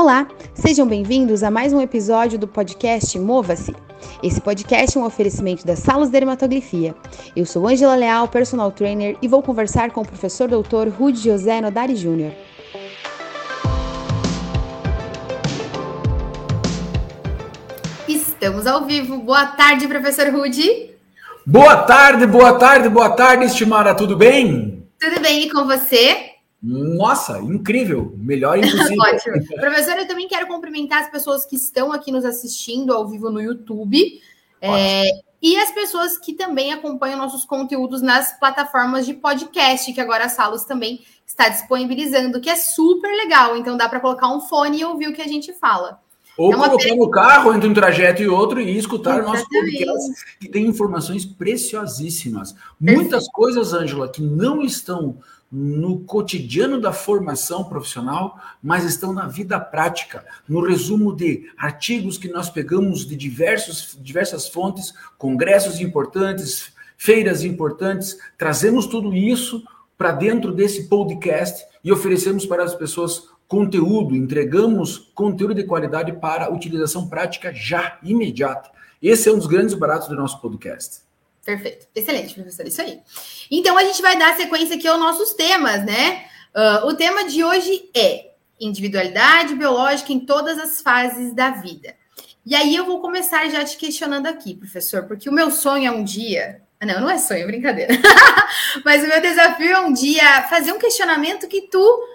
Olá, sejam bem-vindos a mais um episódio do podcast Mova-se. Esse podcast é um oferecimento da Salos Dermatografia. Eu sou Angela Leal, personal trainer, e vou conversar com o professor doutor Rudy José Nodari Júnior. Estamos ao vivo. Boa tarde, professor Rudy. Boa tarde, boa tarde, boa tarde, estimada. Tudo bem? Tudo bem e com você? Nossa, incrível! Melhor impossível. Ótimo. Professor, eu também quero cumprimentar as pessoas que estão aqui nos assistindo ao vivo no YouTube. É, e as pessoas que também acompanham nossos conteúdos nas plataformas de podcast, que agora a Salos também está disponibilizando, que é super legal. Então dá para colocar um fone e ouvir o que a gente fala. Ou é colocar no carro entre um trajeto e outro e escutar o nosso podcast, que tem informações preciosíssimas. Perfeito. Muitas coisas, Ângela, que não estão no cotidiano da formação profissional, mas estão na vida prática, no resumo de artigos que nós pegamos de diversos, diversas fontes, congressos importantes, feiras importantes, trazemos tudo isso para dentro desse podcast e oferecemos para as pessoas conteúdo, entregamos conteúdo de qualidade para utilização prática já, imediata. Esse é um dos grandes baratos do nosso podcast. Perfeito. Excelente, professor. Isso aí. Então, a gente vai dar sequência aqui aos nossos temas, né? Uh, o tema de hoje é individualidade biológica em todas as fases da vida. E aí eu vou começar já te questionando aqui, professor, porque o meu sonho é um dia. Ah, não, não é sonho, é brincadeira. Mas o meu desafio é um dia fazer um questionamento que tu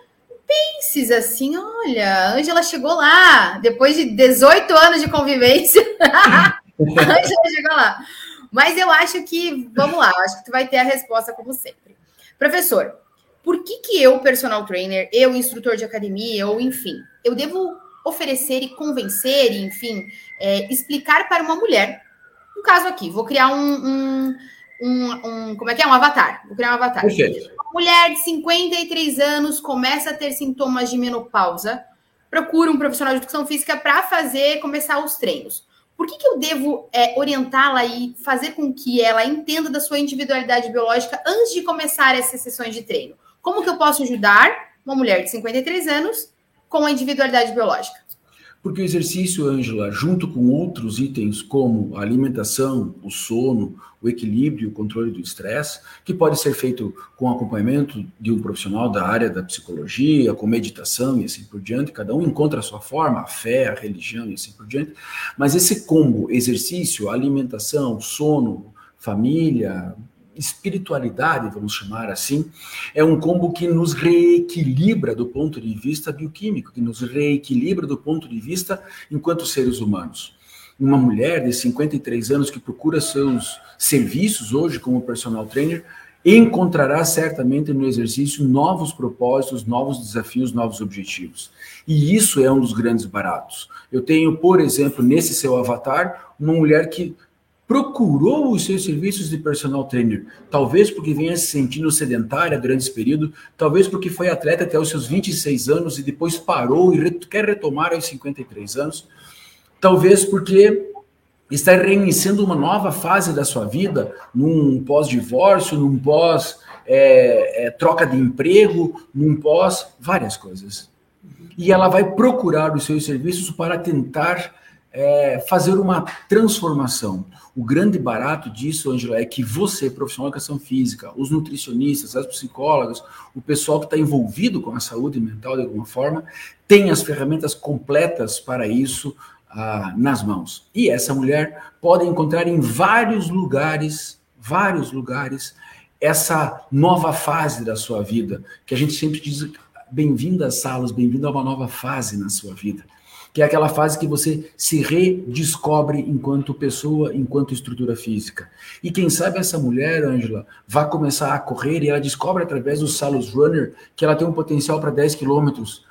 penses assim: olha, a Ângela chegou lá, depois de 18 anos de convivência. a Ângela chegou lá. Mas eu acho que, vamos lá, acho que tu vai ter a resposta como sempre. Professor, por que que eu, personal trainer, eu, instrutor de academia, ou enfim, eu devo oferecer e convencer, e, enfim, é, explicar para uma mulher, no caso aqui, vou criar um, um, um, um, como é que é? Um avatar. Vou criar um avatar. Perfeito. Uma mulher de 53 anos começa a ter sintomas de menopausa, procura um profissional de educação física para fazer, começar os treinos. Por que, que eu devo é, orientá-la e fazer com que ela entenda da sua individualidade biológica antes de começar essas sessões de treino? Como que eu posso ajudar uma mulher de 53 anos com a individualidade biológica? Porque o exercício, Ângela, junto com outros itens como a alimentação, o sono, o equilíbrio, o controle do estresse, que pode ser feito com acompanhamento de um profissional da área da psicologia, com meditação e assim por diante, cada um encontra a sua forma, a fé, a religião e assim por diante, mas esse combo, exercício, alimentação, sono, família, espiritualidade, vamos chamar assim, é um combo que nos reequilibra do ponto de vista bioquímico, que nos reequilibra do ponto de vista enquanto seres humanos. Uma mulher de 53 anos que procura seus serviços hoje como personal trainer encontrará certamente no exercício novos propósitos, novos desafios, novos objetivos. E isso é um dos grandes baratos. Eu tenho, por exemplo, nesse seu avatar, uma mulher que procurou os seus serviços de personal trainer, talvez porque venha se sentindo sedentária durante esse período, talvez porque foi atleta até os seus 26 anos e depois parou e quer retomar aos 53 anos, talvez porque está reiniciando uma nova fase da sua vida, num pós-divórcio, num pós é, é, troca de emprego, num pós várias coisas. E ela vai procurar os seus serviços para tentar é, fazer uma transformação. O grande barato disso, Angela, é que você, profissional de educação física, os nutricionistas, as psicólogas, o pessoal que está envolvido com a saúde mental de alguma forma, tem as ferramentas completas para isso ah, nas mãos. E essa mulher pode encontrar em vários lugares, vários lugares, essa nova fase da sua vida, que a gente sempre diz bem-vindo às salas, bem-vindo a uma nova fase na sua vida que é aquela fase que você se redescobre enquanto pessoa, enquanto estrutura física. E quem sabe essa mulher, Angela, vai começar a correr e ela descobre através do Salus Runner que ela tem um potencial para 10 quilômetros.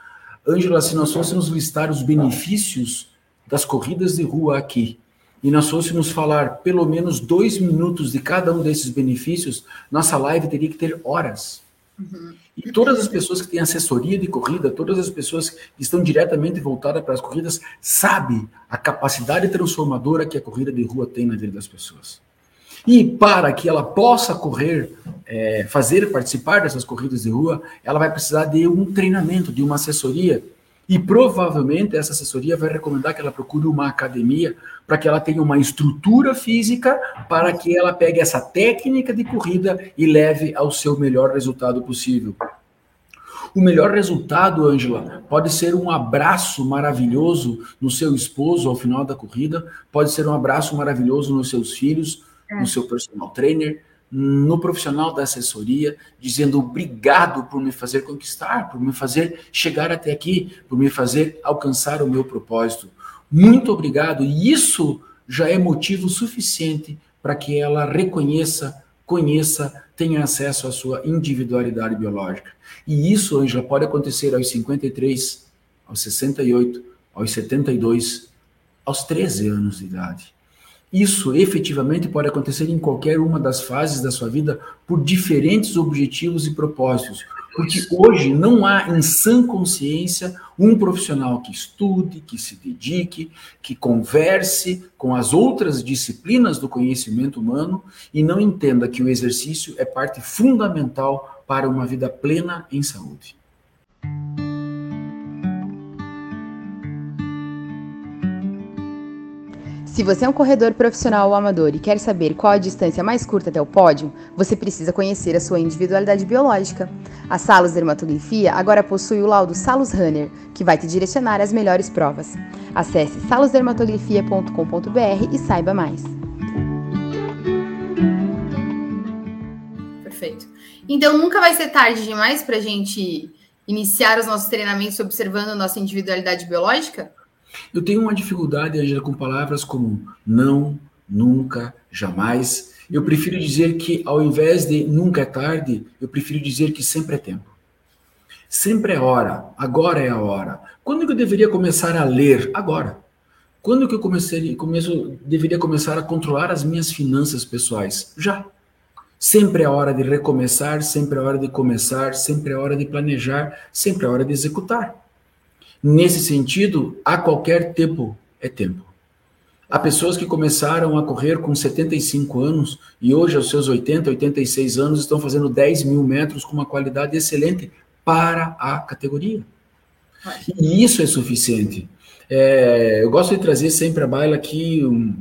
Angela, se nós fôssemos listar os benefícios das corridas de rua aqui, e nós fôssemos falar pelo menos dois minutos de cada um desses benefícios, nossa live teria que ter horas. Uhum. E todas as pessoas que têm assessoria de corrida, todas as pessoas que estão diretamente voltadas para as corridas, sabem a capacidade transformadora que a corrida de rua tem na vida das pessoas. E para que ela possa correr, é, fazer participar dessas corridas de rua, ela vai precisar de um treinamento, de uma assessoria. E provavelmente essa assessoria vai recomendar que ela procure uma academia para que ela tenha uma estrutura física para que ela pegue essa técnica de corrida e leve ao seu melhor resultado possível. O melhor resultado, Ângela, pode ser um abraço maravilhoso no seu esposo ao final da corrida, pode ser um abraço maravilhoso nos seus filhos, é. no seu personal trainer, no profissional da assessoria, dizendo obrigado por me fazer conquistar, por me fazer chegar até aqui, por me fazer alcançar o meu propósito. Muito obrigado. E isso já é motivo suficiente para que ela reconheça, conheça, tenha acesso à sua individualidade biológica. E isso, Ângela, pode acontecer aos 53, aos 68, aos 72, aos 13 anos de idade. Isso efetivamente pode acontecer em qualquer uma das fases da sua vida por diferentes objetivos e propósitos. Porque hoje não há em sã consciência um profissional que estude, que se dedique, que converse com as outras disciplinas do conhecimento humano e não entenda que o exercício é parte fundamental para uma vida plena em saúde. Se você é um corredor profissional ou amador e quer saber qual a distância mais curta até o pódio, você precisa conhecer a sua individualidade biológica. A Salus Dermatografia agora possui o laudo Salus Runner, que vai te direcionar às melhores provas. Acesse salusdermatografia.com.br e saiba mais. Perfeito. Então nunca vai ser tarde demais para a gente iniciar os nossos treinamentos observando a nossa individualidade biológica? Eu tenho uma dificuldade, Angela, com palavras como não, nunca, jamais. Eu prefiro dizer que, ao invés de nunca é tarde, eu prefiro dizer que sempre é tempo. Sempre é hora, agora é a hora. Quando que eu deveria começar a ler? Agora. Quando que eu comecei, começo, deveria começar a controlar as minhas finanças pessoais? Já. Sempre é hora de recomeçar, sempre é hora de começar, sempre é hora de planejar, sempre é hora de executar. Nesse sentido, a qualquer tempo é tempo. Há pessoas que começaram a correr com 75 anos e hoje, aos seus 80, 86 anos, estão fazendo 10 mil metros com uma qualidade excelente para a categoria. E isso é suficiente. É, eu gosto de trazer sempre a baila aqui um,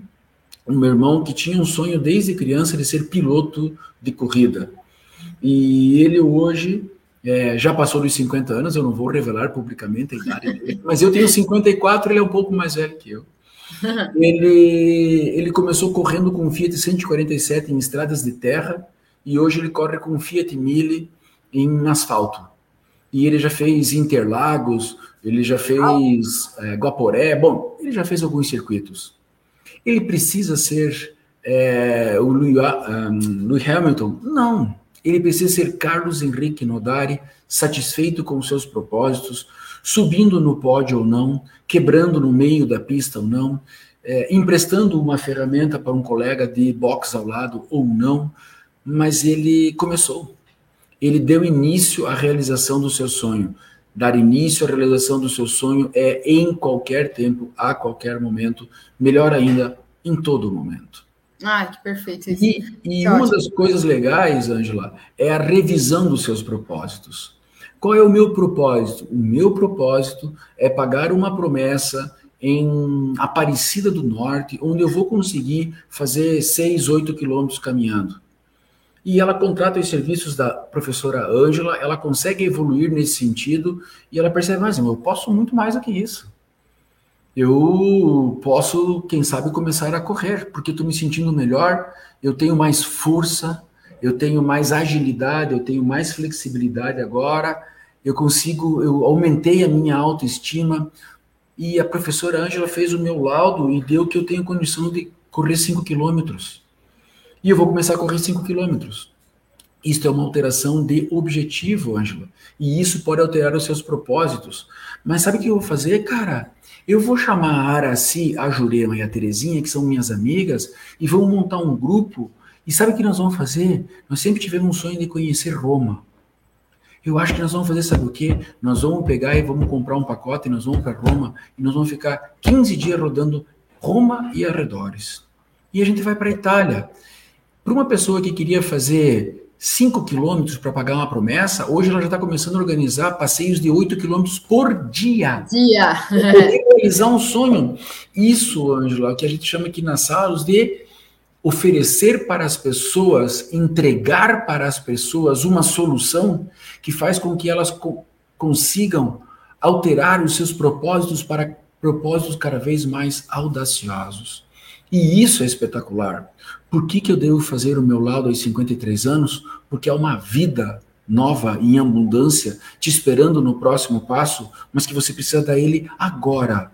um meu irmão que tinha um sonho desde criança de ser piloto de corrida. E ele hoje é, já passou dos 50 anos, eu não vou revelar publicamente a idade dele, mas eu tenho 54, ele é um pouco mais velho que eu. Ele, ele começou correndo com um Fiat 147 em estradas de terra e hoje ele corre com um Fiat Mille em asfalto. E ele já fez Interlagos, ele já fez é, Guaporé, bom, ele já fez alguns circuitos. Ele precisa ser é, o Louis, um, Louis Hamilton? Não. Ele precisa ser Carlos Henrique Nodari, satisfeito com seus propósitos, subindo no pódio ou não, quebrando no meio da pista ou não, é, emprestando uma ferramenta para um colega de boxe ao lado ou não, mas ele começou. Ele deu início à realização do seu sonho. Dar início à realização do seu sonho é em qualquer tempo, a qualquer momento, melhor ainda, em todo momento. Ah, que perfeito. E, e uma das coisas legais, Angela, é a revisão dos seus propósitos. Qual é o meu propósito? O meu propósito é pagar uma promessa em Aparecida do Norte, onde eu vou conseguir fazer 6, 8 quilômetros caminhando. E ela contrata os serviços da professora Ângela, ela consegue evoluir nesse sentido e ela percebe, mas eu posso muito mais do que isso eu posso, quem sabe, começar a correr, porque estou me sentindo melhor, eu tenho mais força, eu tenho mais agilidade, eu tenho mais flexibilidade agora, eu consigo, eu aumentei a minha autoestima, e a professora Ângela fez o meu laudo e deu que eu tenho condição de correr 5 quilômetros. E eu vou começar a correr 5 quilômetros. Isto é uma alteração de objetivo, Ângela. E isso pode alterar os seus propósitos. Mas sabe o que eu vou fazer, cara? Eu vou chamar a Araci, a Jurema e a Terezinha, que são minhas amigas, e vamos montar um grupo. E sabe o que nós vamos fazer? Nós sempre tivemos um sonho de conhecer Roma. Eu acho que nós vamos fazer, sabe o quê? Nós vamos pegar e vamos comprar um pacote, e nós vamos para Roma, e nós vamos ficar 15 dias rodando Roma e arredores. E a gente vai para a Itália. Para uma pessoa que queria fazer 5 quilômetros para pagar uma promessa, hoje ela já está começando a organizar passeios de 8 quilômetros por dia. Dia. realizar um sonho. Isso, Ângela, é o que a gente chama aqui nas salas de oferecer para as pessoas, entregar para as pessoas uma solução que faz com que elas co consigam alterar os seus propósitos para propósitos cada vez mais audaciosos. E isso é espetacular. Por que, que eu devo fazer o meu lado aos 53 anos? Porque é uma vida nova em abundância te esperando no próximo passo, mas que você precisa dar ele agora.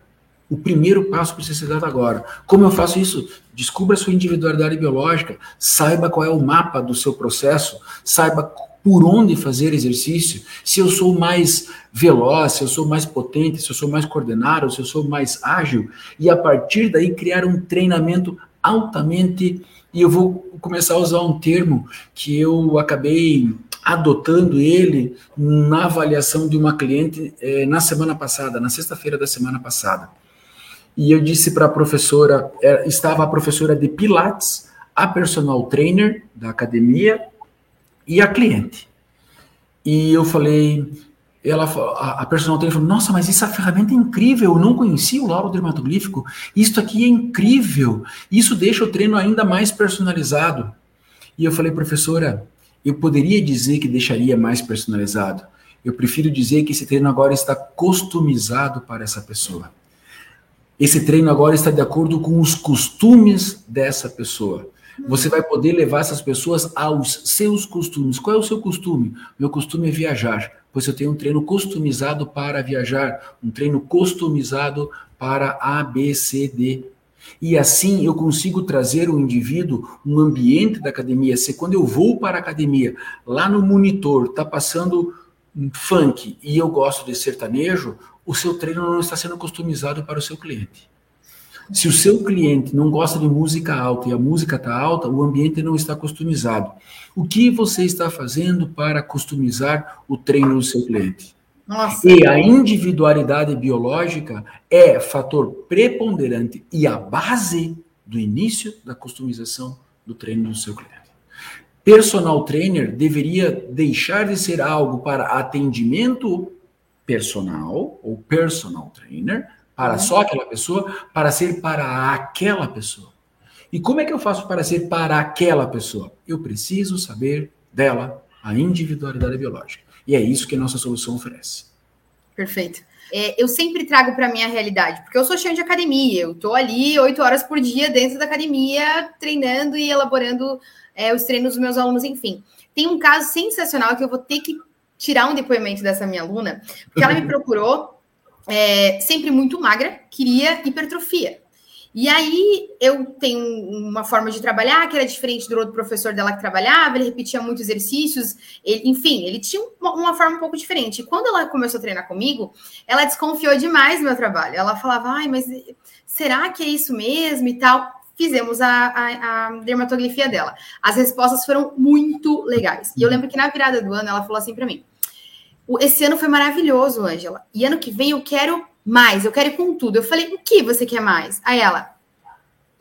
O primeiro passo precisa ser dado agora. Como eu faço isso? Descubra a sua individualidade biológica, saiba qual é o mapa do seu processo, saiba por onde fazer exercício, se eu sou mais veloz, se eu sou mais potente, se eu sou mais coordenado, se eu sou mais ágil, e a partir daí criar um treinamento altamente. E eu vou começar a usar um termo que eu acabei adotando ele na avaliação de uma cliente eh, na semana passada, na sexta-feira da semana passada. E eu disse para a professora, eh, estava a professora de Pilates, a personal trainer da academia e a cliente. E eu falei, ela, a, a personal trainer falou, nossa, mas essa ferramenta é incrível, eu não conhecia o lauro dermatoglífico, isto aqui é incrível, isso deixa o treino ainda mais personalizado. E eu falei, professora, eu poderia dizer que deixaria mais personalizado, eu prefiro dizer que esse treino agora está customizado para essa pessoa. Esse treino agora está de acordo com os costumes dessa pessoa. Você vai poder levar essas pessoas aos seus costumes. Qual é o seu costume? Meu costume é viajar, pois eu tenho um treino customizado para viajar, um treino customizado para A, B, C, D. E assim eu consigo trazer o indivíduo um ambiente da academia. Se quando eu vou para a academia, lá no monitor está passando funk e eu gosto de sertanejo, o seu treino não está sendo customizado para o seu cliente. Se o seu cliente não gosta de música alta e a música está alta, o ambiente não está customizado. O que você está fazendo para customizar o treino do seu cliente? Nossa. E a individualidade biológica é fator preponderante e a base do início da customização do treino do seu cliente. Personal trainer deveria deixar de ser algo para atendimento personal ou personal trainer para uhum. só aquela pessoa, para ser para aquela pessoa. E como é que eu faço para ser para aquela pessoa? Eu preciso saber dela a individualidade biológica. E é isso que a nossa solução oferece. Perfeito. É, eu sempre trago para a minha realidade, porque eu sou cheio de academia, eu estou ali oito horas por dia dentro da academia, treinando e elaborando é, os treinos dos meus alunos, enfim. Tem um caso sensacional que eu vou ter que tirar um depoimento dessa minha aluna, porque ela me procurou é, sempre muito magra, queria hipertrofia. E aí eu tenho uma forma de trabalhar que era diferente do outro professor dela que trabalhava, ele repetia muitos exercícios, ele, enfim, ele tinha uma, uma, forma um pouco diferente. E quando ela começou a treinar comigo, ela desconfiou demais do meu trabalho. Ela falava, ai, mas será que é isso mesmo e tal? Fizemos a, a, a dermatografia dela. As respostas foram muito legais. E eu lembro que na virada do ano ela falou assim para mim: esse ano foi maravilhoso, Ângela. E ano que vem eu quero mais, eu quero ir com tudo. Eu falei, o que você quer mais? Aí ela,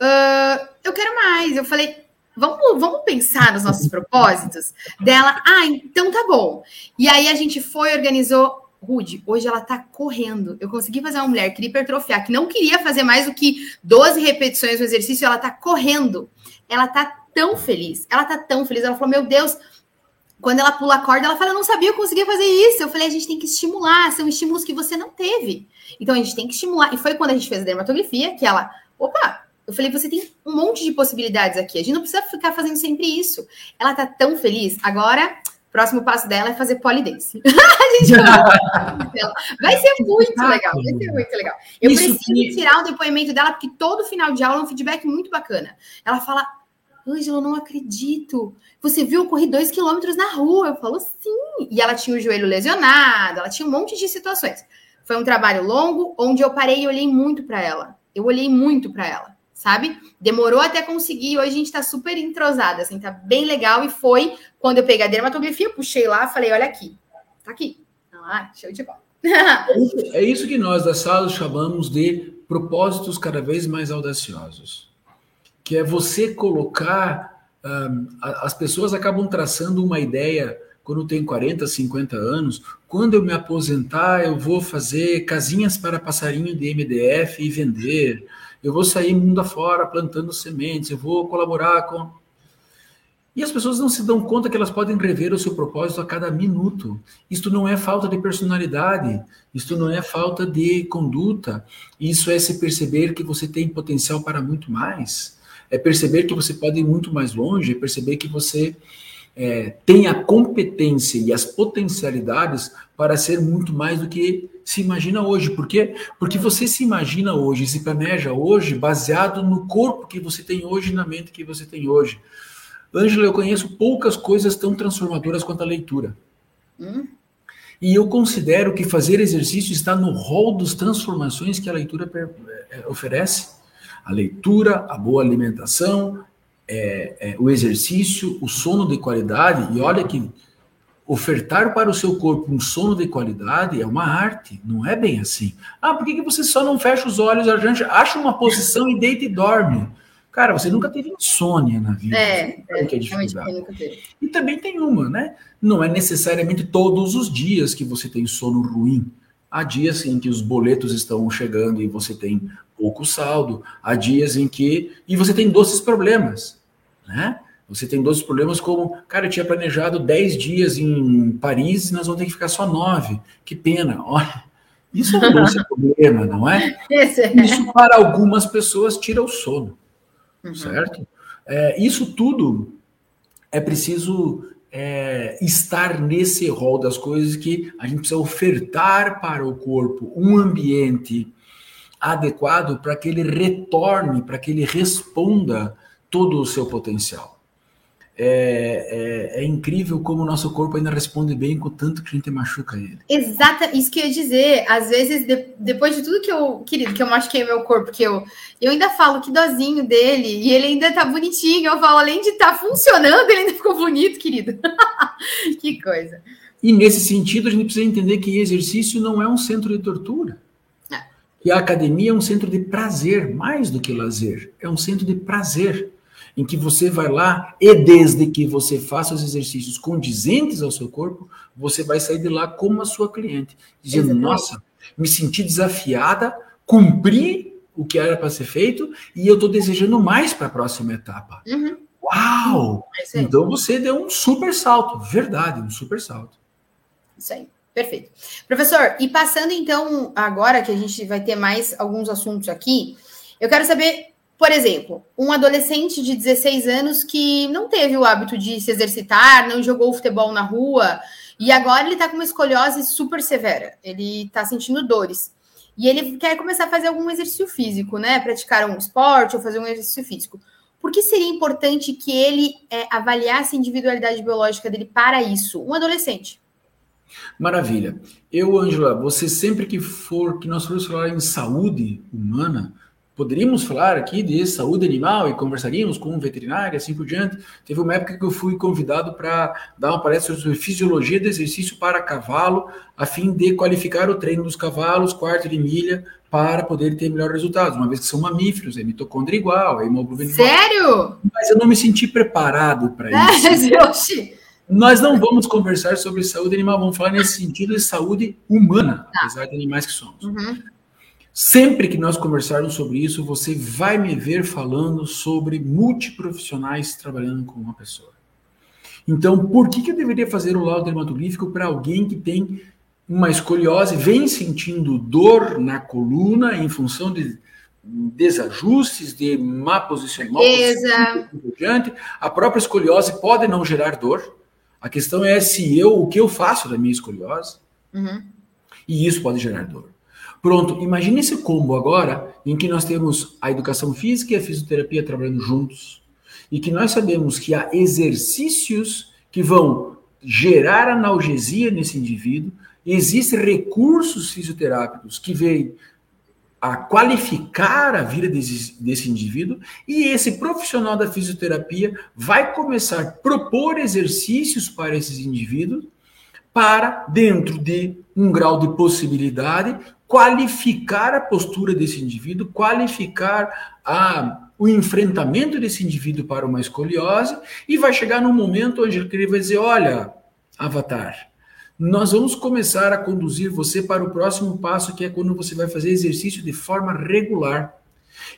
uh, eu quero mais. Eu falei, vamos, vamos pensar nos nossos propósitos? Dela, ah, então tá bom. E aí a gente foi, organizou. Rude, hoje ela tá correndo. Eu consegui fazer uma mulher que hipertrofiar, que não queria fazer mais do que 12 repetições no exercício, ela tá correndo. Ela tá tão feliz. Ela tá tão feliz. Ela falou: Meu Deus, quando ela pula a corda, ela fala: Eu não sabia eu conseguia fazer isso. Eu falei: A gente tem que estimular, são estímulos que você não teve. Então a gente tem que estimular. E foi quando a gente fez a dermatografia que ela, opa, eu falei: Você tem um monte de possibilidades aqui. A gente não precisa ficar fazendo sempre isso. Ela tá tão feliz. Agora, próximo passo dela é fazer polidense. a gente vai ser muito legal. Vai ser muito legal. Eu isso preciso que... tirar o depoimento dela, porque todo final de aula é um feedback muito bacana. Ela fala: Ângela, eu não acredito. Você viu, eu corri dois quilômetros na rua. Eu falo, sim. E ela tinha o joelho lesionado, ela tinha um monte de situações. Foi um trabalho longo, onde eu parei e olhei muito para ela. Eu olhei muito para ela, sabe? Demorou até conseguir. Hoje a gente tá super entrosada, assim, tá bem legal. E foi quando eu peguei a dermatografia, puxei lá, falei, olha aqui. Tá aqui. Ah, show de bola. é isso que nós da sala chamamos de propósitos cada vez mais audaciosos que é você colocar as pessoas acabam traçando uma ideia quando tem 40, 50 anos, quando eu me aposentar, eu vou fazer casinhas para passarinho de MDF e vender. Eu vou sair mundo afora plantando sementes, eu vou colaborar com. E as pessoas não se dão conta que elas podem rever o seu propósito a cada minuto. Isto não é falta de personalidade, isto não é falta de conduta, isso é se perceber que você tem potencial para muito mais, é perceber que você pode ir muito mais longe, é perceber que você é, tem a competência e as potencialidades para ser muito mais do que se imagina hoje. Por quê? Porque você se imagina hoje, se planeja hoje, baseado no corpo que você tem hoje, na mente que você tem hoje. Ângela, eu conheço poucas coisas tão transformadoras quanto a leitura. Hum? E eu considero que fazer exercício está no rol das transformações que a leitura é, oferece. A leitura, a boa alimentação, é, é, o exercício, o sono de qualidade, e olha que ofertar para o seu corpo um sono de qualidade é uma arte, não é bem assim. Ah, por que, que você só não fecha os olhos, acha uma posição e deita e dorme? Cara, você nunca teve insônia na vida. É, é, que é dificuldade. E também tem uma, né? Não é necessariamente todos os dias que você tem sono ruim. Há dias em que os boletos estão chegando e você tem pouco saldo. Há dias em que. E você tem doces problemas né? Você tem dois problemas como, cara, eu tinha planejado 10 dias em Paris e nós vamos ter que ficar só 9. Que pena. Olha, isso é um doce problema, não é? é? Isso para algumas pessoas tira o sono, uhum. certo? É, isso tudo é preciso é, estar nesse rol das coisas que a gente precisa ofertar para o corpo um ambiente adequado para que ele retorne, para que ele responda todo o seu potencial. É, é, é, incrível como o nosso corpo ainda responde bem com tanto que a gente machuca ele. Exata, isso que eu ia dizer. Às vezes, de, depois de tudo que eu, querido, que eu machuquei meu corpo, que eu, eu ainda falo que dozinho dele, e ele ainda tá bonitinho. Eu falo, além de estar tá funcionando, ele ainda ficou bonito, querido. que coisa. E nesse sentido, a gente precisa entender que exercício não é um centro de tortura. Que a academia é um centro de prazer, mais do que lazer. É um centro de prazer em que você vai lá e desde que você faça os exercícios condizentes ao seu corpo, você vai sair de lá como a sua cliente, dizendo: Exatamente. Nossa, me senti desafiada, cumpri o que era para ser feito e eu estou desejando mais para a próxima etapa. Uhum. Uau! É então você deu um super salto, verdade, um super salto. Isso aí. Perfeito. Professor, e passando então agora que a gente vai ter mais alguns assuntos aqui, eu quero saber por exemplo, um adolescente de 16 anos que não teve o hábito de se exercitar, não jogou futebol na rua, e agora ele está com uma escoliose super severa. Ele está sentindo dores. E ele quer começar a fazer algum exercício físico, né? Praticar um esporte ou fazer um exercício físico. Por que seria importante que ele é, avaliasse a individualidade biológica dele para isso? Um adolescente. Maravilha. Eu, Angela, você sempre que for, que nós formos falar em saúde humana, Poderíamos falar aqui de saúde animal e conversaríamos com um veterinário, assim por diante. Teve uma época que eu fui convidado para dar uma palestra sobre fisiologia do exercício para cavalo, a fim de qualificar o treino dos cavalos, quarto de milha, para poder ter melhores resultados, uma vez que são mamíferos, é mitocôndria igual, é hemoglobina Sério? Mas eu não me senti preparado para isso. Nós não vamos conversar sobre saúde animal, vamos falar nesse sentido de saúde humana, tá. apesar de animais que somos. Uhum. Sempre que nós conversarmos sobre isso, você vai me ver falando sobre multiprofissionais trabalhando com uma pessoa. Então, por que, que eu deveria fazer o laudo dermatolífico para alguém que tem uma escoliose, vem sentindo dor na coluna em função de desajustes, de má posicionamento, diante. A própria escoliose pode não gerar dor. A questão é se eu, o que eu faço da minha escoliose, uhum. e isso pode gerar dor. Pronto, imagine esse combo agora em que nós temos a educação física e a fisioterapia trabalhando juntos e que nós sabemos que há exercícios que vão gerar analgesia nesse indivíduo, existem recursos fisioterápicos que vêm a qualificar a vida desse, desse indivíduo e esse profissional da fisioterapia vai começar a propor exercícios para esses indivíduos para, dentro de um grau de possibilidade, qualificar a postura desse indivíduo, qualificar a, o enfrentamento desse indivíduo para uma escoliose e vai chegar num momento onde ele vai dizer: olha, Avatar, nós vamos começar a conduzir você para o próximo passo, que é quando você vai fazer exercício de forma regular.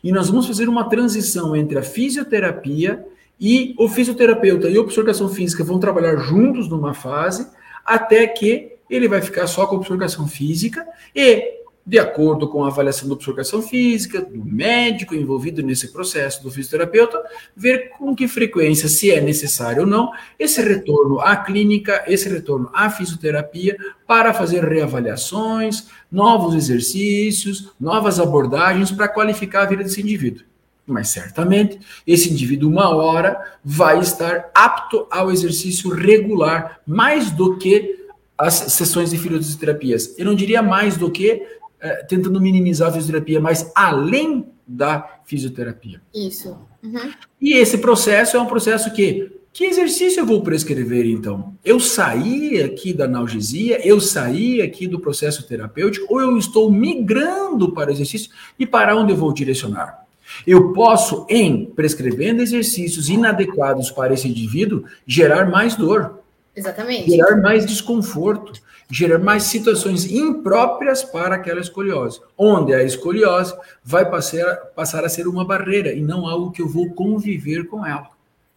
E nós vamos fazer uma transição entre a fisioterapia e o fisioterapeuta e a observação física vão trabalhar juntos numa fase, até que ele vai ficar só com a observação física e de acordo com a avaliação da observação física, do médico envolvido nesse processo, do fisioterapeuta, ver com que frequência, se é necessário ou não, esse retorno à clínica, esse retorno à fisioterapia, para fazer reavaliações, novos exercícios, novas abordagens para qualificar a vida desse indivíduo. Mas certamente esse indivíduo, uma hora, vai estar apto ao exercício regular, mais do que as sessões de fisioterapias. Eu não diria mais do que é, tentando minimizar a fisioterapia, mas além da fisioterapia. Isso. Uhum. E esse processo é um processo que. Que exercício eu vou prescrever, então? Eu saí aqui da analgesia, eu saí aqui do processo terapêutico, ou eu estou migrando para o exercício e para onde eu vou direcionar? Eu posso, em prescrevendo exercícios inadequados para esse indivíduo, gerar mais dor. Exatamente. Gerar mais desconforto gerar mais situações impróprias para aquela escoliose, onde a escoliose vai passar, passar a ser uma barreira e não algo que eu vou conviver com ela.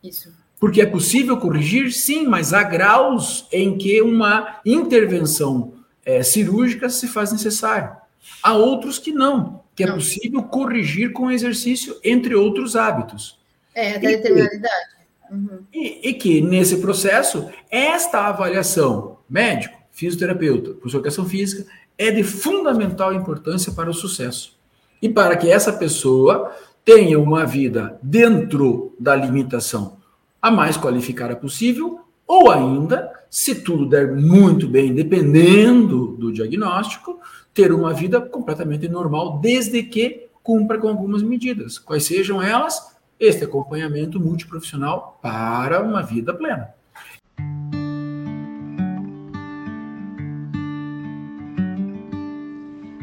Isso. Porque é possível corrigir, sim, mas há graus em que uma intervenção é, cirúrgica se faz necessária. Há outros que não, que é não. possível corrigir com exercício, entre outros hábitos. É, até determinada idade. Uhum. E, e que, nesse processo, esta avaliação médico, fisioterapeuta, professor de educação física, é de fundamental importância para o sucesso. E para que essa pessoa tenha uma vida dentro da limitação a mais qualificada possível, ou ainda, se tudo der muito bem, dependendo do diagnóstico, ter uma vida completamente normal, desde que cumpra com algumas medidas. Quais sejam elas? Este acompanhamento multiprofissional para uma vida plena.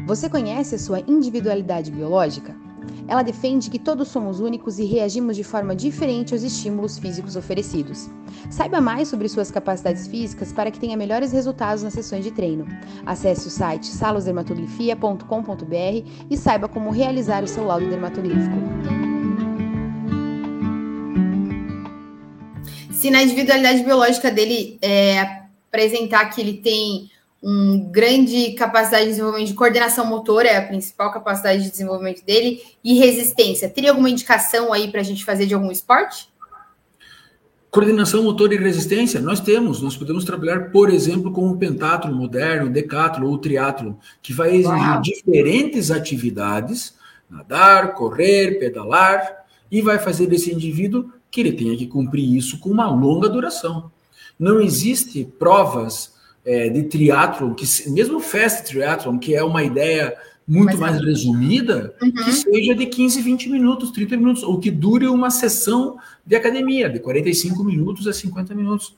Você conhece a sua individualidade biológica? Ela defende que todos somos únicos e reagimos de forma diferente aos estímulos físicos oferecidos. Saiba mais sobre suas capacidades físicas para que tenha melhores resultados nas sessões de treino. Acesse o site salosdermatografia.com.br e saiba como realizar o seu laudo dermatolífico. Se na individualidade biológica dele é, apresentar que ele tem um grande capacidade de desenvolvimento de coordenação motora, é a principal capacidade de desenvolvimento dele, e resistência. Teria alguma indicação aí para a gente fazer de algum esporte? Coordenação motora e resistência, nós temos. Nós podemos trabalhar, por exemplo, com o pentatlo moderno, o decatlo ou o triatlo, que vai exigir Uau. diferentes atividades, nadar, correr, pedalar, e vai fazer desse indivíduo que ele tenha que cumprir isso com uma longa duração. Não existe provas é, de triatlon, que mesmo fast triathlon, que é uma ideia muito mais resumida, uhum. que seja de 15, 20 minutos, 30 minutos, ou que dure uma sessão de academia, de 45 minutos a 50 minutos.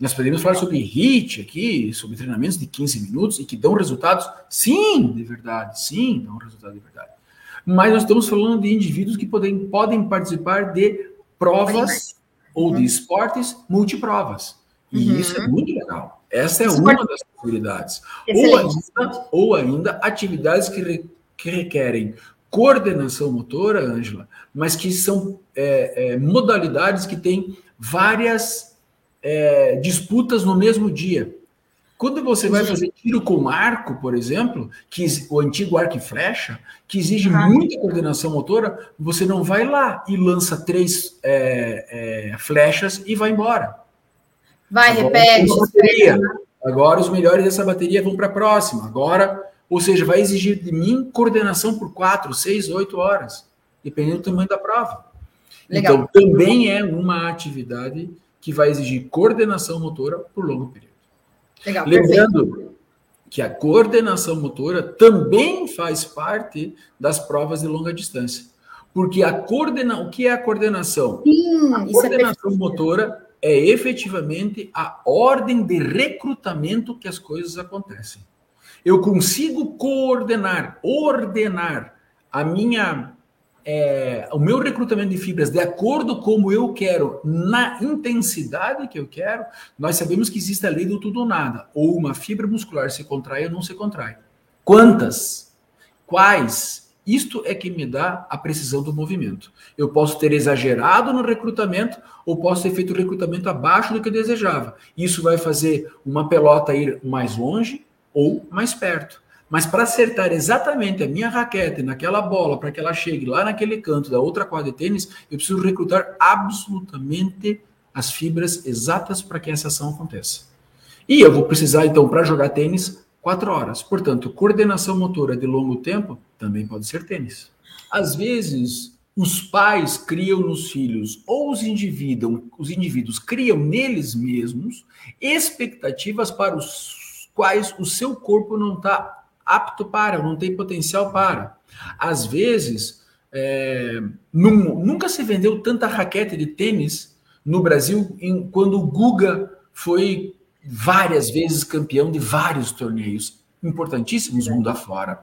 Nós podemos falar sobre HIT aqui, sobre treinamentos de 15 minutos e que dão resultados, sim, de verdade, sim, dão resultado de verdade. Mas nós estamos falando de indivíduos que podem, podem participar de provas ou de uhum. esportes multiprovas. E uhum. isso é muito legal. Essa é uma das possibilidades. Ou ainda, ou ainda, atividades que, re, que requerem coordenação motora, Ângela, mas que são é, é, modalidades que têm várias é, disputas no mesmo dia. Quando você vai fazer tiro com arco, por exemplo, que o antigo arco e flecha, que exige muita coordenação motora, você não vai lá e lança três é, é, flechas e vai embora. Vai, agora, repete. Bateria. Agora os melhores dessa bateria vão para a próxima. Agora, ou seja, vai exigir de mim coordenação por quatro, seis, oito horas, dependendo do tamanho da prova. Legal. Então, também é uma atividade que vai exigir coordenação motora por longo período. Legal, Lembrando perfeito. que a coordenação motora também faz parte das provas de longa distância. Porque a coordena... o que é a coordenação? Sim, a é coordenação é motora é efetivamente a ordem de recrutamento que as coisas acontecem. Eu consigo coordenar, ordenar a minha é, o meu recrutamento de fibras de acordo como eu quero, na intensidade que eu quero, nós sabemos que existe a lei do tudo ou nada. Ou uma fibra muscular se contrai ou não se contrai. Quantas? Quais? Isto é que me dá a precisão do movimento. Eu posso ter exagerado no recrutamento ou posso ter feito o recrutamento abaixo do que eu desejava. Isso vai fazer uma pelota ir mais longe ou mais perto. Mas para acertar exatamente a minha raquete naquela bola, para que ela chegue lá naquele canto da outra quadra de tênis, eu preciso recrutar absolutamente as fibras exatas para que essa ação aconteça. E eu vou precisar, então, para jogar tênis, quatro horas. Portanto, coordenação motora de longo tempo também pode ser tênis. Às vezes, os pais criam nos filhos, ou os indivíduos, os indivíduos criam neles mesmos expectativas para os quais o seu corpo não está apto para, não tem potencial para. Às vezes, é, num, nunca se vendeu tanta raquete de tênis no Brasil em, quando o Guga foi várias vezes campeão de vários torneios importantíssimos mundo afora.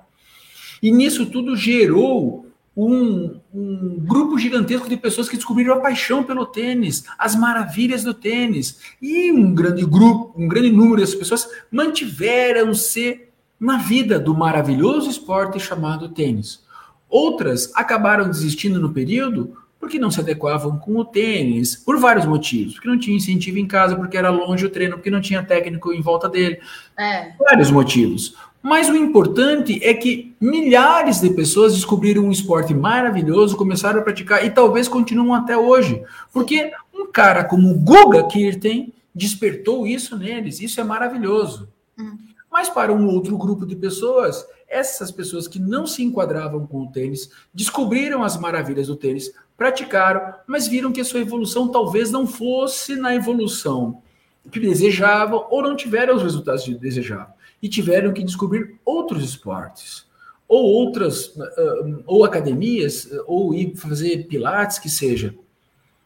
E nisso tudo gerou um, um, grupo gigantesco de pessoas que descobriram a paixão pelo tênis, as maravilhas do tênis. E um grande grupo, um grande número dessas pessoas mantiveram-se na vida do maravilhoso esporte chamado tênis. Outras acabaram desistindo no período porque não se adequavam com o tênis, por vários motivos. Porque não tinha incentivo em casa, porque era longe o treino, porque não tinha técnico em volta dele. É. Vários motivos. Mas o importante é que milhares de pessoas descobriram um esporte maravilhoso, começaram a praticar e talvez continuam até hoje. Porque um cara como o Guga Kirten despertou isso neles. Isso é maravilhoso. Hum. Mas para um outro grupo de pessoas, essas pessoas que não se enquadravam com o tênis, descobriram as maravilhas do tênis, praticaram, mas viram que a sua evolução talvez não fosse na evolução que desejavam ou não tiveram os resultados que desejavam. E tiveram que descobrir outros esportes ou outras ou academias ou ir fazer pilates que seja.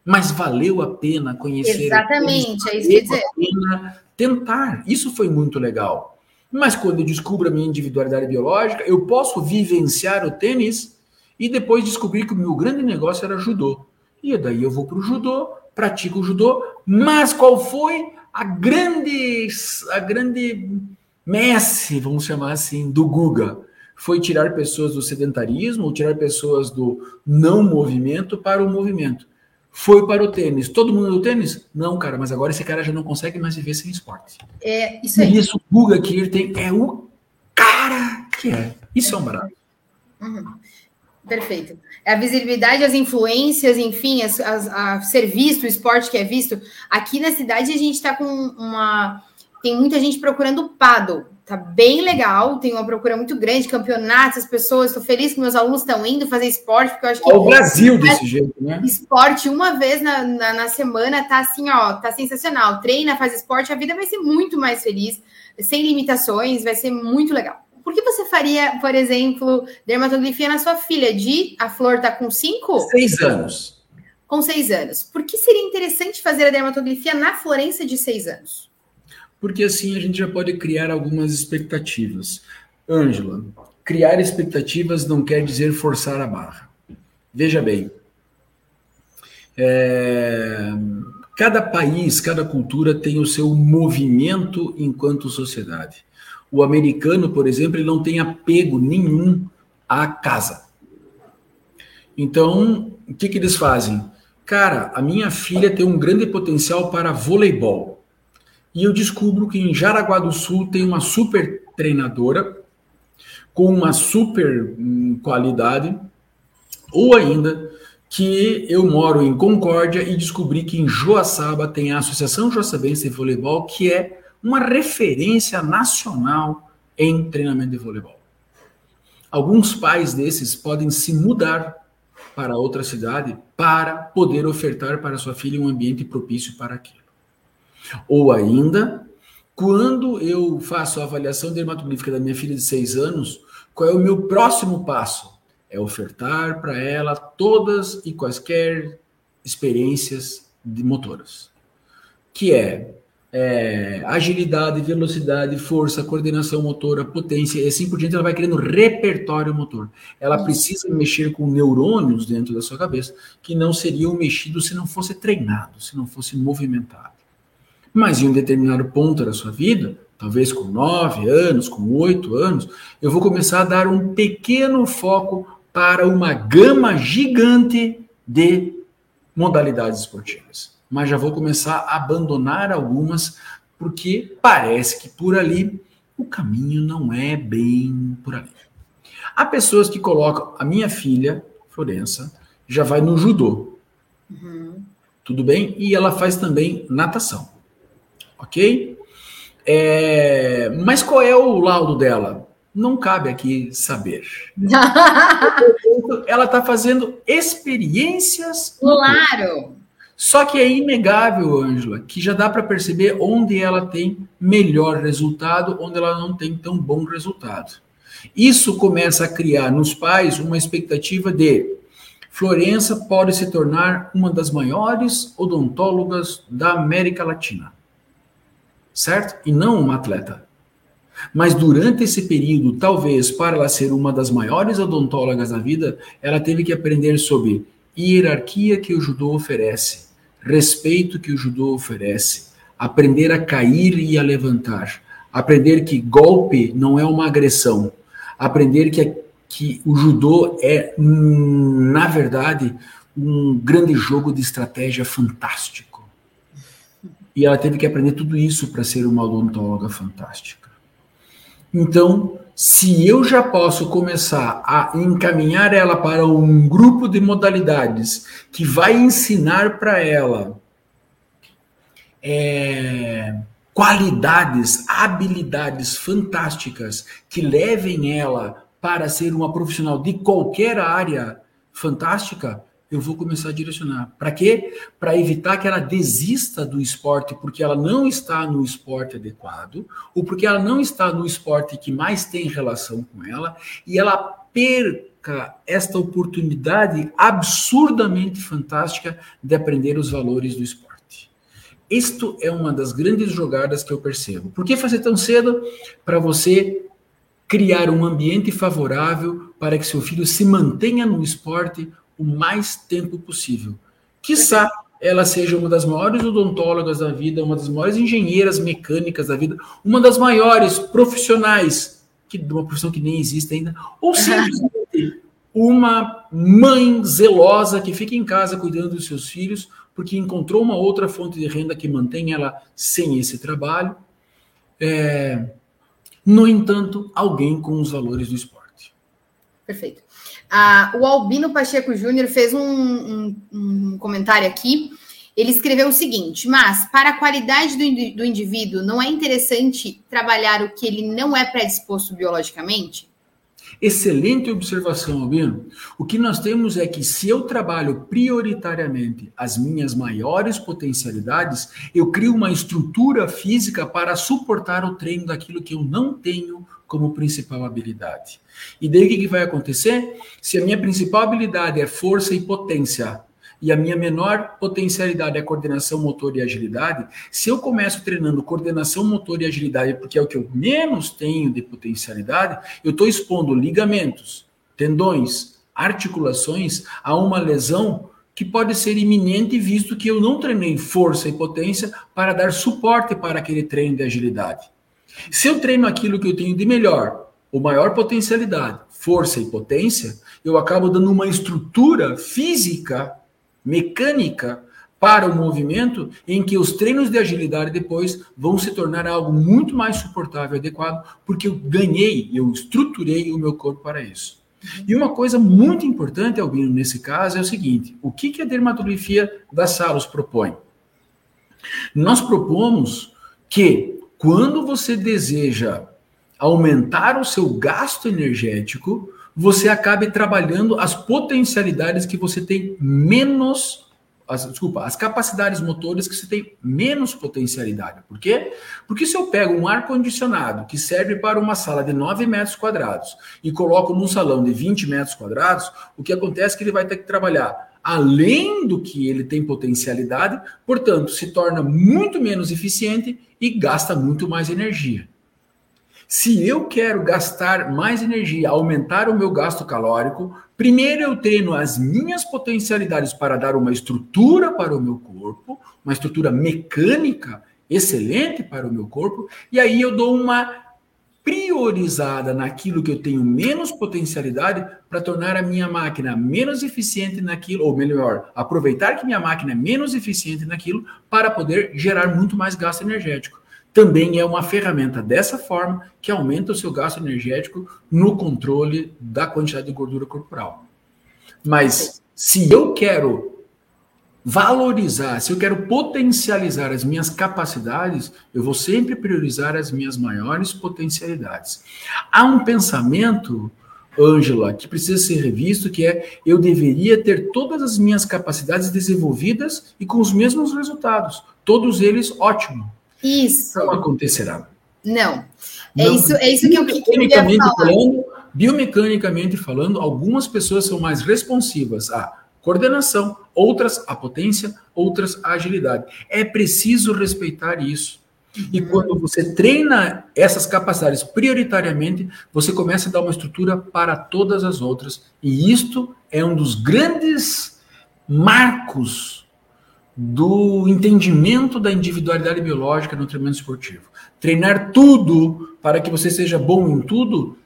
Mas valeu a pena conhecer exatamente é isso que dizer. tentar. Isso foi muito legal mas quando eu descubro a minha individualidade biológica, eu posso vivenciar o tênis e depois descobrir que o meu grande negócio era judô. E daí eu vou para o judô, pratico o judô, mas qual foi a grande, a grande messe, vamos chamar assim, do Guga? Foi tirar pessoas do sedentarismo, ou tirar pessoas do não movimento para o movimento foi para o tênis. Todo mundo no tênis? Não, cara, mas agora esse cara já não consegue mais viver sem esporte. É, isso aí. E isso, o Guga Kirten é o cara que é. Isso é um barato. Uhum. Perfeito. É a visibilidade, as influências, enfim, as, as, a ser visto, o esporte que é visto. Aqui na cidade a gente está com uma. Tem muita gente procurando paddle. Tá bem legal, tem uma procura muito grande, campeonatos, as pessoas, estou feliz que meus alunos estão indo fazer esporte, porque eu acho que. o Brasil desse jeito, né? Esporte uma vez na, na, na, semana tá assim, ó, tá sensacional. Treina, faz esporte, a vida vai ser muito mais feliz, sem limitações, vai ser muito legal. Por que você faria, por exemplo, dermatografia na sua filha? De a Flor tá com cinco? Seis anos. Com seis anos. Por que seria interessante fazer a dermatografia na Florença de seis anos? Porque assim a gente já pode criar algumas expectativas. Ângela, criar expectativas não quer dizer forçar a barra. Veja bem, é, cada país, cada cultura tem o seu movimento enquanto sociedade. O americano, por exemplo, ele não tem apego nenhum à casa. Então, o que, que eles fazem? Cara, a minha filha tem um grande potencial para voleibol e eu descubro que em Jaraguá do Sul tem uma super treinadora com uma super hum, qualidade, ou ainda que eu moro em Concórdia e descobri que em Joaçaba tem a Associação Joaçabense de Voleibol, que é uma referência nacional em treinamento de voleibol. Alguns pais desses podem se mudar para outra cidade para poder ofertar para sua filha um ambiente propício para aquilo. Ou ainda, quando eu faço a avaliação dermatográfica da minha filha de seis anos, qual é o meu próximo passo? É ofertar para ela todas e quaisquer experiências de motoras. Que é é, agilidade, velocidade, força, coordenação motora, potência e assim por diante, ela vai criando repertório motor. Ela precisa mexer com neurônios dentro da sua cabeça que não seriam mexidos se não fosse treinado, se não fosse movimentado. Mas em um determinado ponto da sua vida, talvez com nove anos, com oito anos, eu vou começar a dar um pequeno foco para uma gama gigante de modalidades esportivas mas já vou começar a abandonar algumas, porque parece que por ali o caminho não é bem por ali. Há pessoas que colocam a minha filha, Florença, já vai no judô. Uhum. Tudo bem? E ela faz também natação. Ok? É... Mas qual é o laudo dela? Não cabe aqui saber. ela está fazendo experiências. Claro! Só que é inegável, Ângela, que já dá para perceber onde ela tem melhor resultado, onde ela não tem tão bom resultado. Isso começa a criar nos pais uma expectativa de Florença pode se tornar uma das maiores odontólogas da América Latina. Certo? E não uma atleta. Mas durante esse período, talvez para ela ser uma das maiores odontólogas da vida, ela teve que aprender sobre hierarquia que o judô oferece respeito que o judô oferece, aprender a cair e a levantar, aprender que golpe não é uma agressão, aprender que, que o judô é, na verdade, um grande jogo de estratégia fantástico. E ela teve que aprender tudo isso para ser uma odontóloga fantástica. Então, se eu já posso começar a encaminhar ela para um grupo de modalidades que vai ensinar para ela é, qualidades, habilidades fantásticas que levem ela para ser uma profissional de qualquer área fantástica, eu vou começar a direcionar. Para quê? Para evitar que ela desista do esporte porque ela não está no esporte adequado, ou porque ela não está no esporte que mais tem relação com ela, e ela perca esta oportunidade absurdamente fantástica de aprender os valores do esporte. Isto é uma das grandes jogadas que eu percebo. Por que fazer tão cedo? Para você criar um ambiente favorável para que seu filho se mantenha no esporte o mais tempo possível. Quiçá ela seja uma das maiores odontólogas da vida, uma das maiores engenheiras mecânicas da vida, uma das maiores profissionais que, de uma profissão que nem existe ainda, ou simplesmente uma mãe zelosa que fica em casa cuidando dos seus filhos porque encontrou uma outra fonte de renda que mantém ela sem esse trabalho. É, no entanto, alguém com os valores do esporte. Perfeito. Ah, o Albino Pacheco Júnior fez um, um, um, comentário aqui. Ele escreveu o seguinte: mas para a qualidade do, do indivíduo, não é interessante trabalhar o que ele não é predisposto biologicamente? Excelente observação, Albino. O que nós temos é que se eu trabalho prioritariamente as minhas maiores potencialidades, eu crio uma estrutura física para suportar o treino daquilo que eu não tenho como principal habilidade. E daí o que, que vai acontecer? Se a minha principal habilidade é força e potência, e a minha menor potencialidade é coordenação motor e agilidade, se eu começo treinando coordenação motor e agilidade, porque é o que eu menos tenho de potencialidade, eu estou expondo ligamentos, tendões, articulações a uma lesão que pode ser iminente, visto que eu não treinei força e potência para dar suporte para aquele treino de agilidade. Se eu treino aquilo que eu tenho de melhor, ou maior potencialidade, força e potência, eu acabo dando uma estrutura física, mecânica para o movimento, em que os treinos de agilidade depois vão se tornar algo muito mais suportável e adequado, porque eu ganhei, eu estruturei o meu corpo para isso. E uma coisa muito importante, Albino, nesse caso, é o seguinte: o que, a dermatografia da Salos propõe? Nós propomos que quando você deseja aumentar o seu gasto energético, você acabe trabalhando as potencialidades que você tem menos, as, desculpa, as capacidades motoras que você tem menos potencialidade. Por quê? Porque se eu pego um ar-condicionado que serve para uma sala de 9 metros quadrados e coloco num salão de 20 metros quadrados, o que acontece é que ele vai ter que trabalhar além do que ele tem potencialidade, portanto, se torna muito menos eficiente e gasta muito mais energia. Se eu quero gastar mais energia, aumentar o meu gasto calórico, primeiro eu treino as minhas potencialidades para dar uma estrutura para o meu corpo, uma estrutura mecânica excelente para o meu corpo, e aí eu dou uma priorizada naquilo que eu tenho menos potencialidade para tornar a minha máquina menos eficiente naquilo, ou melhor, aproveitar que minha máquina é menos eficiente naquilo para poder gerar muito mais gasto energético. Também é uma ferramenta dessa forma que aumenta o seu gasto energético no controle da quantidade de gordura corporal. Mas se eu quero valorizar, se eu quero potencializar as minhas capacidades, eu vou sempre priorizar as minhas maiores potencialidades. Há um pensamento, Ângela, que precisa ser revisto, que é eu deveria ter todas as minhas capacidades desenvolvidas e com os mesmos resultados, todos eles ótimo. Isso. Não acontecerá. Não. É Não. isso, é isso que eu, que eu falar. Falando, biomecanicamente falando, algumas pessoas são mais responsivas a coordenação, outras a potência, outras a agilidade. É preciso respeitar isso. E quando você treina essas capacidades prioritariamente, você começa a dar uma estrutura para todas as outras. E isto é um dos grandes marcos do entendimento da individualidade biológica no treinamento esportivo. Treinar tudo para que você seja bom em tudo,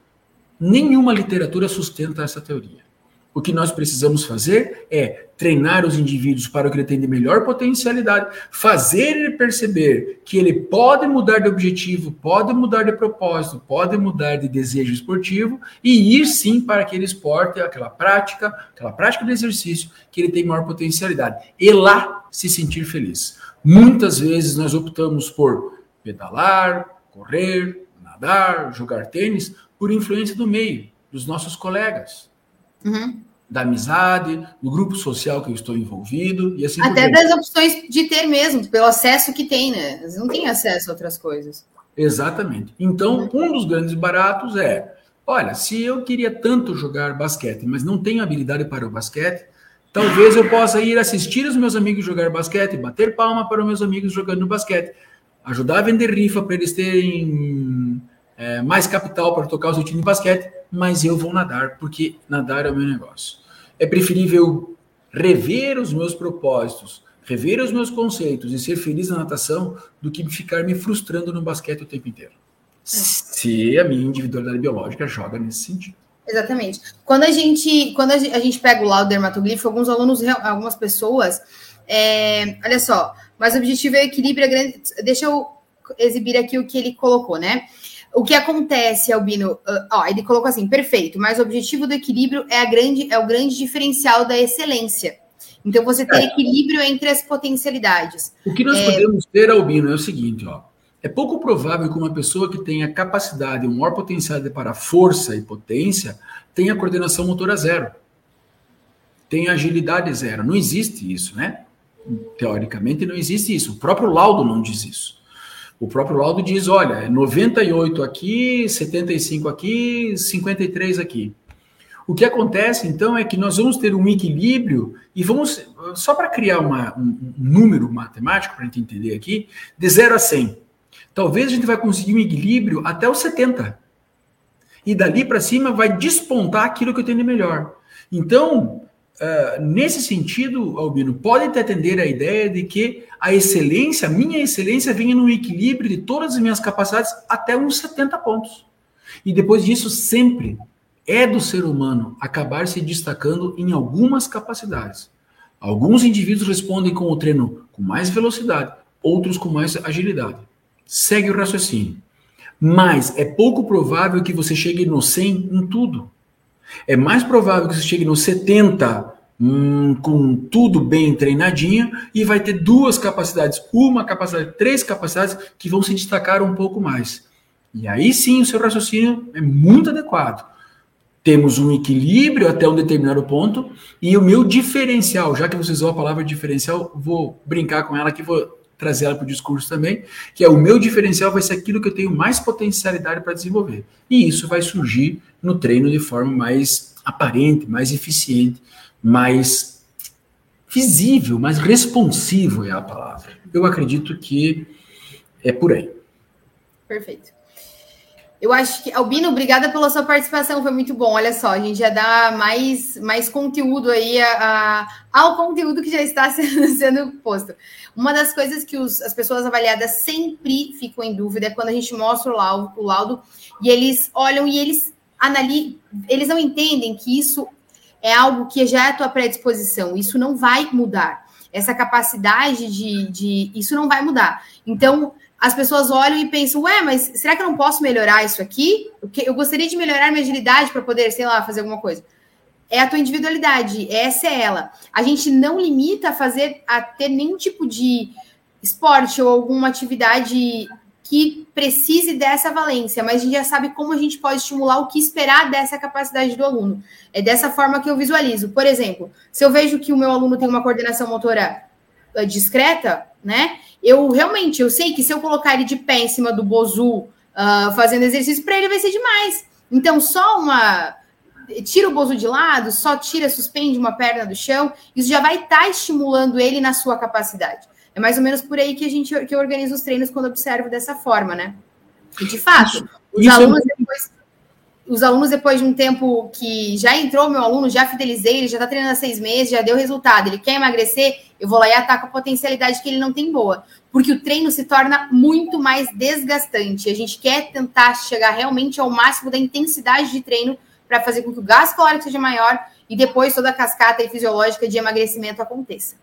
nenhuma literatura sustenta essa teoria. O que nós precisamos fazer é treinar os indivíduos para que ele de melhor potencialidade, fazer ele perceber que ele pode mudar de objetivo, pode mudar de propósito, pode mudar de desejo esportivo e ir sim para aquele esporte, aquela prática, aquela prática de exercício que ele tem maior potencialidade. E lá se sentir feliz. Muitas vezes nós optamos por pedalar, correr, nadar, jogar tênis, por influência do meio, dos nossos colegas Uhum. Da amizade, do grupo social que eu estou envolvido e assim Até das opções de ter mesmo, pelo acesso que tem, né? Eles não têm acesso a outras coisas. Exatamente. Então, uhum. um dos grandes baratos é: olha, se eu queria tanto jogar basquete, mas não tenho habilidade para o basquete, talvez eu possa ir assistir os meus amigos jogar basquete, bater palma para os meus amigos jogando basquete, ajudar a vender rifa para eles terem é, mais capital para tocar o seu time de basquete mas eu vou nadar, porque nadar é o meu negócio. É preferível rever os meus propósitos, rever os meus conceitos e ser feliz na natação do que ficar me frustrando no basquete o tempo inteiro. É. Se a minha individualidade biológica joga nesse sentido. Exatamente. Quando a gente, quando a gente pega o laudo dermatoglifo, alguns alunos, algumas pessoas, é, olha só, mas o objetivo é o equilíbrio. Deixa eu exibir aqui o que ele colocou, né? O que acontece, Albino? Uh, ó, ele colocou assim, perfeito, mas o objetivo do equilíbrio é, a grande, é o grande diferencial da excelência. Então, você tem é. equilíbrio entre as potencialidades. O que nós é... podemos ter, Albino, é o seguinte, ó. É pouco provável que uma pessoa que tenha capacidade, um maior potencial para força e potência, tenha coordenação motora zero. Tenha agilidade zero. Não existe isso, né? Teoricamente não existe isso. O próprio laudo não diz isso. O próprio laudo diz: olha, 98 aqui, 75 aqui, 53 aqui. O que acontece, então, é que nós vamos ter um equilíbrio e vamos, só para criar uma, um, um número matemático, para a gente entender aqui, de 0 a 100. Talvez a gente vai conseguir um equilíbrio até os 70. E dali para cima vai despontar aquilo que eu tenho de melhor. Então, uh, nesse sentido, Albino, pode te atender a ideia de que a excelência, minha excelência, venha no equilíbrio de todas as minhas capacidades até uns 70 pontos. E depois disso, sempre é do ser humano acabar se destacando em algumas capacidades. Alguns indivíduos respondem com o treino com mais velocidade, outros com mais agilidade. Segue o raciocínio. Mas é pouco provável que você chegue no 100 em tudo. É mais provável que você chegue no 70 hum, com tudo bem treinadinho e vai ter duas capacidades, uma capacidade, três capacidades que vão se destacar um pouco mais. E aí sim o seu raciocínio é muito adequado. Temos um equilíbrio até um determinado ponto e o meu diferencial, já que você usou a palavra diferencial, vou brincar com ela que vou trazer ela para o discurso também, que é o meu diferencial vai ser aquilo que eu tenho mais potencialidade para desenvolver. E isso vai surgir no treino de forma mais aparente, mais eficiente, mais visível, mais responsivo é a palavra. Eu acredito que é por aí. Perfeito. Eu acho que, Albino, obrigada pela sua participação, foi muito bom. Olha só, a gente já dá mais, mais conteúdo aí a, a, ao conteúdo que já está sendo, sendo posto. Uma das coisas que os, as pessoas avaliadas sempre ficam em dúvida é quando a gente mostra o laudo, o laudo e eles olham e eles analisam, eles não entendem que isso é algo que já é a tua predisposição, isso não vai mudar. Essa capacidade de, de isso não vai mudar. Então, as pessoas olham e pensam, ué, mas será que eu não posso melhorar isso aqui? Eu gostaria de melhorar minha agilidade para poder, sei lá, fazer alguma coisa. É a tua individualidade, essa é ela. A gente não limita a fazer, a ter nenhum tipo de esporte ou alguma atividade que precise dessa valência, mas a gente já sabe como a gente pode estimular o que esperar dessa capacidade do aluno. É dessa forma que eu visualizo. Por exemplo, se eu vejo que o meu aluno tem uma coordenação motora eh, discreta, né? Eu realmente, eu sei que se eu colocar ele de pé em cima do Bozu uh, fazendo exercício, para ele vai ser demais. Então, só uma. Tira o Bozu de lado, só tira, suspende uma perna do chão, isso já vai estar tá estimulando ele na sua capacidade. É mais ou menos por aí que a gente que eu organizo os treinos quando observo dessa forma, né? E de fato, os isso é alunos depois os alunos, depois de um tempo que já entrou meu aluno, já fidelizei, ele já está treinando há seis meses, já deu resultado, ele quer emagrecer, eu vou lá e ataco a potencialidade que ele não tem boa. Porque o treino se torna muito mais desgastante. A gente quer tentar chegar realmente ao máximo da intensidade de treino para fazer com que o gasto calórico seja maior e depois toda a cascata fisiológica de emagrecimento aconteça.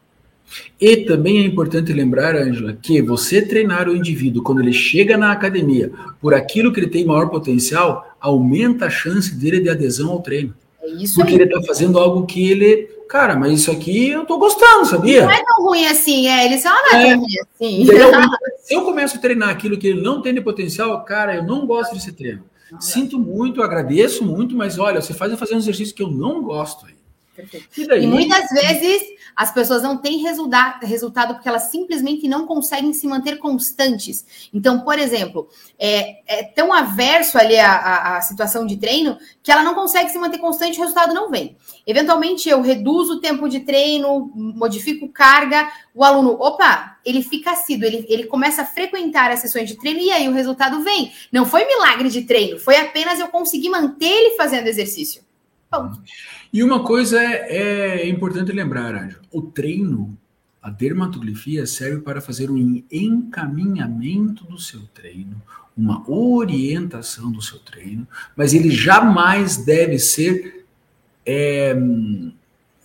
E também é importante lembrar, Ângela, que você treinar o indivíduo quando ele chega na academia por aquilo que ele tem maior potencial, aumenta a chance dele de adesão ao treino. É isso Porque aí. ele está fazendo algo que ele. Cara, mas isso aqui eu tô gostando, sabia? Não é tão ruim assim, é. Ele só não é, é tão ruim assim. se eu começo a treinar aquilo que ele não tem de potencial, cara, eu não gosto desse treino. Sinto muito, agradeço muito, mas olha, você faz eu fazer um exercício que eu não gosto aí. E, daí? e muitas vezes as pessoas não têm resultado, resultado porque elas simplesmente não conseguem se manter constantes. Então, por exemplo, é, é tão averso ali a, a, a, situação de treino que ela não consegue se manter constante o resultado não vem. Eventualmente, eu reduzo o tempo de treino, modifico carga, o aluno, opa, ele fica assíduo, ele, ele começa a frequentar as sessões de treino e aí o resultado vem. Não foi milagre de treino, foi apenas eu conseguir manter ele fazendo exercício. Ponto. E uma coisa é, é importante lembrar, Ângelo, o treino, a dermatografia serve para fazer um encaminhamento do seu treino, uma orientação do seu treino, mas ele jamais deve ser é,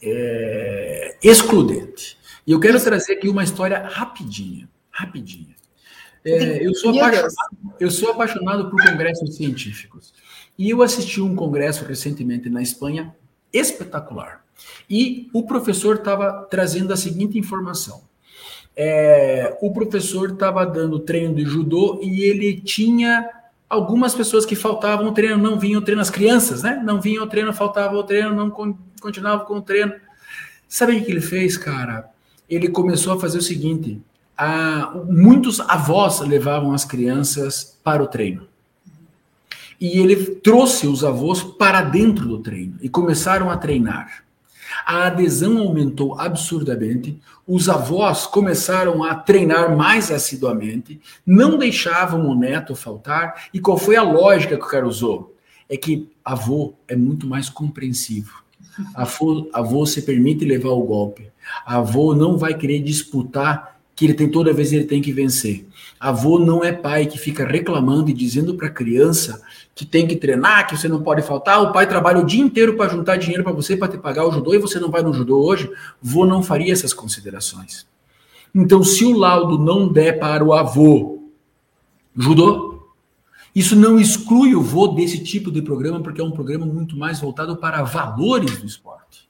é, excludente. E eu quero trazer aqui uma história rapidinha, rapidinha. É, eu, sou eu sou apaixonado por congressos científicos. E eu assisti um congresso recentemente na Espanha espetacular. E o professor estava trazendo a seguinte informação. É, o professor estava dando treino de judô e ele tinha algumas pessoas que faltavam o treino, não vinham treino, as crianças, né? Não vinham o treino, faltava o treino, não continuavam com o treino. Sabe o que ele fez, cara? Ele começou a fazer o seguinte: a, muitos avós levavam as crianças para o treino e ele trouxe os avós para dentro do treino e começaram a treinar. A adesão aumentou absurdamente, os avós começaram a treinar mais assiduamente, não deixavam o neto faltar. E qual foi a lógica que o cara usou? É que avô é muito mais compreensivo. Avô, avô se permite levar o golpe. Avô não vai querer disputar que ele tem toda vez ele tem que vencer. Avô não é pai que fica reclamando e dizendo para a criança que tem que treinar, que você não pode faltar. O pai trabalha o dia inteiro para juntar dinheiro para você, para te pagar o judô, e você não vai no judô hoje. Vô não faria essas considerações. Então, se o laudo não der para o avô judô, isso não exclui o vô desse tipo de programa, porque é um programa muito mais voltado para valores do esporte.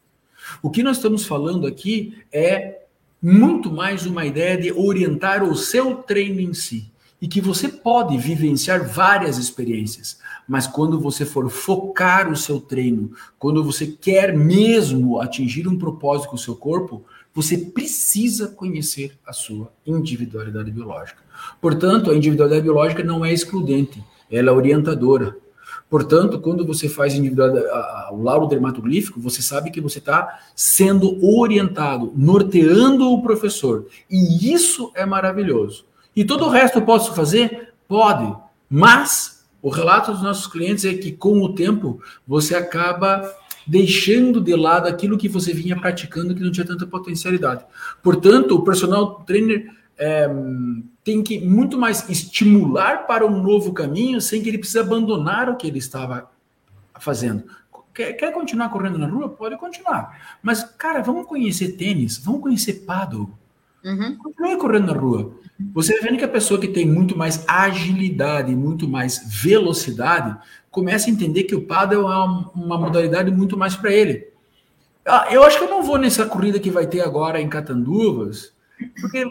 O que nós estamos falando aqui é muito mais uma ideia de orientar o seu treino em si e que você pode vivenciar várias experiências, mas quando você for focar o seu treino, quando você quer mesmo atingir um propósito com o seu corpo, você precisa conhecer a sua individualidade biológica. Portanto, a individualidade biológica não é excludente, ela é orientadora. Portanto, quando você faz o laudo dermatoglífico, você sabe que você está sendo orientado, norteando o professor. E isso é maravilhoso. E todo o resto eu posso fazer? Pode. Mas o relato dos nossos clientes é que, com o tempo, você acaba deixando de lado aquilo que você vinha praticando que não tinha tanta potencialidade. Portanto, o personal trainer é, tem que muito mais estimular para um novo caminho sem que ele precise abandonar o que ele estava fazendo. Quer, quer continuar correndo na rua? Pode continuar. Mas, cara, vamos conhecer tênis, vamos conhecer paddle. Uhum. Continue correndo na rua. Você vai vendo que a pessoa que tem muito mais agilidade, muito mais velocidade, começa a entender que o paddle é uma, uma modalidade muito mais para ele. Ah, eu acho que eu não vou nessa corrida que vai ter agora em Catanduvas, porque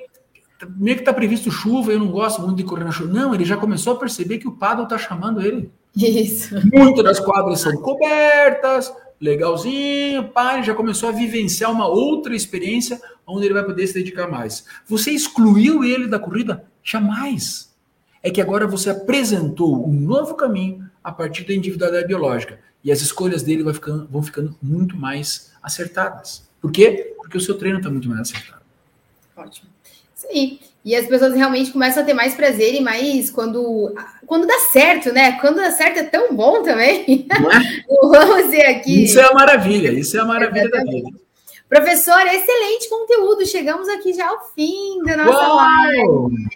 meio que está previsto chuva, eu não gosto muito de correr na chuva. Não, ele já começou a perceber que o paddle está chamando ele. Isso. Muitas das quadras são cobertas, legalzinho, pai, já começou a vivenciar uma outra experiência onde ele vai poder se dedicar mais. Você excluiu ele da corrida? Jamais. É que agora você apresentou um novo caminho a partir da individualidade biológica. E as escolhas dele vão ficando, vão ficando muito mais acertadas. Por quê? Porque o seu treino está muito mais acertado. Ótimo. Aí. E as pessoas realmente começam a ter mais prazer e mais quando, quando dá certo, né? Quando dá certo é tão bom também. É? Vamos ver aqui. Isso é a maravilha, isso é a maravilha Exatamente. da vida. Professor, excelente conteúdo. Chegamos aqui já ao fim da nossa Uau! live.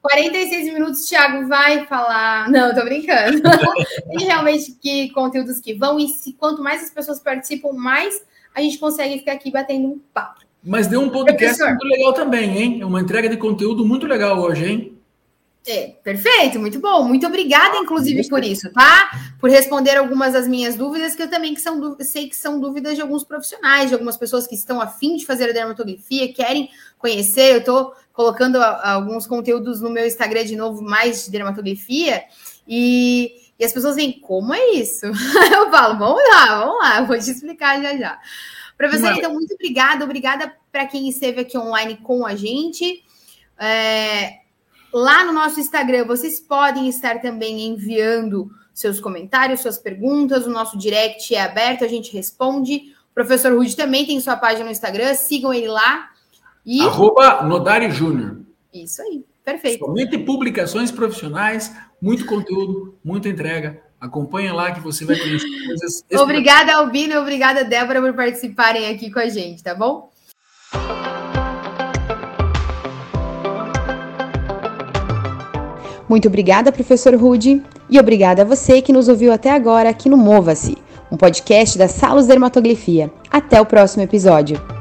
46 minutos, Thiago vai falar. Não, tô brincando. Tem realmente que conteúdos que vão, e se, quanto mais as pessoas participam, mais a gente consegue ficar aqui batendo um papo. Mas deu um podcast Professor. muito legal também, hein? Uma entrega de conteúdo muito legal hoje, hein? É, perfeito, muito bom. Muito obrigada, inclusive, por isso, tá? Por responder algumas das minhas dúvidas, que eu também que são, sei que são dúvidas de alguns profissionais, de algumas pessoas que estão afim de fazer a dermatografia, querem conhecer. Eu estou colocando alguns conteúdos no meu Instagram de novo, mais de dermatografia, e, e as pessoas vêm, como é isso? Eu falo, vamos lá, vamos lá, vou te explicar já já. Professor, Mas... então, muito obrigada, obrigada para quem esteve aqui online com a gente. É, Lá no nosso Instagram, vocês podem estar também enviando seus comentários, suas perguntas. O nosso direct é aberto, a gente responde. O professor Rude também tem sua página no Instagram, sigam ele lá. E... Arroba Nodari Júnior. Isso aí, perfeito. Somente publicações profissionais, muito conteúdo, muita entrega. Acompanha lá que você vai conhecer coisas. obrigada, Albino, e obrigada, Débora, por participarem aqui com a gente, tá bom? Muito obrigada, professor Rude, e obrigada a você que nos ouviu até agora aqui no Mova-se, um podcast da Salos Dermatografia. Até o próximo episódio.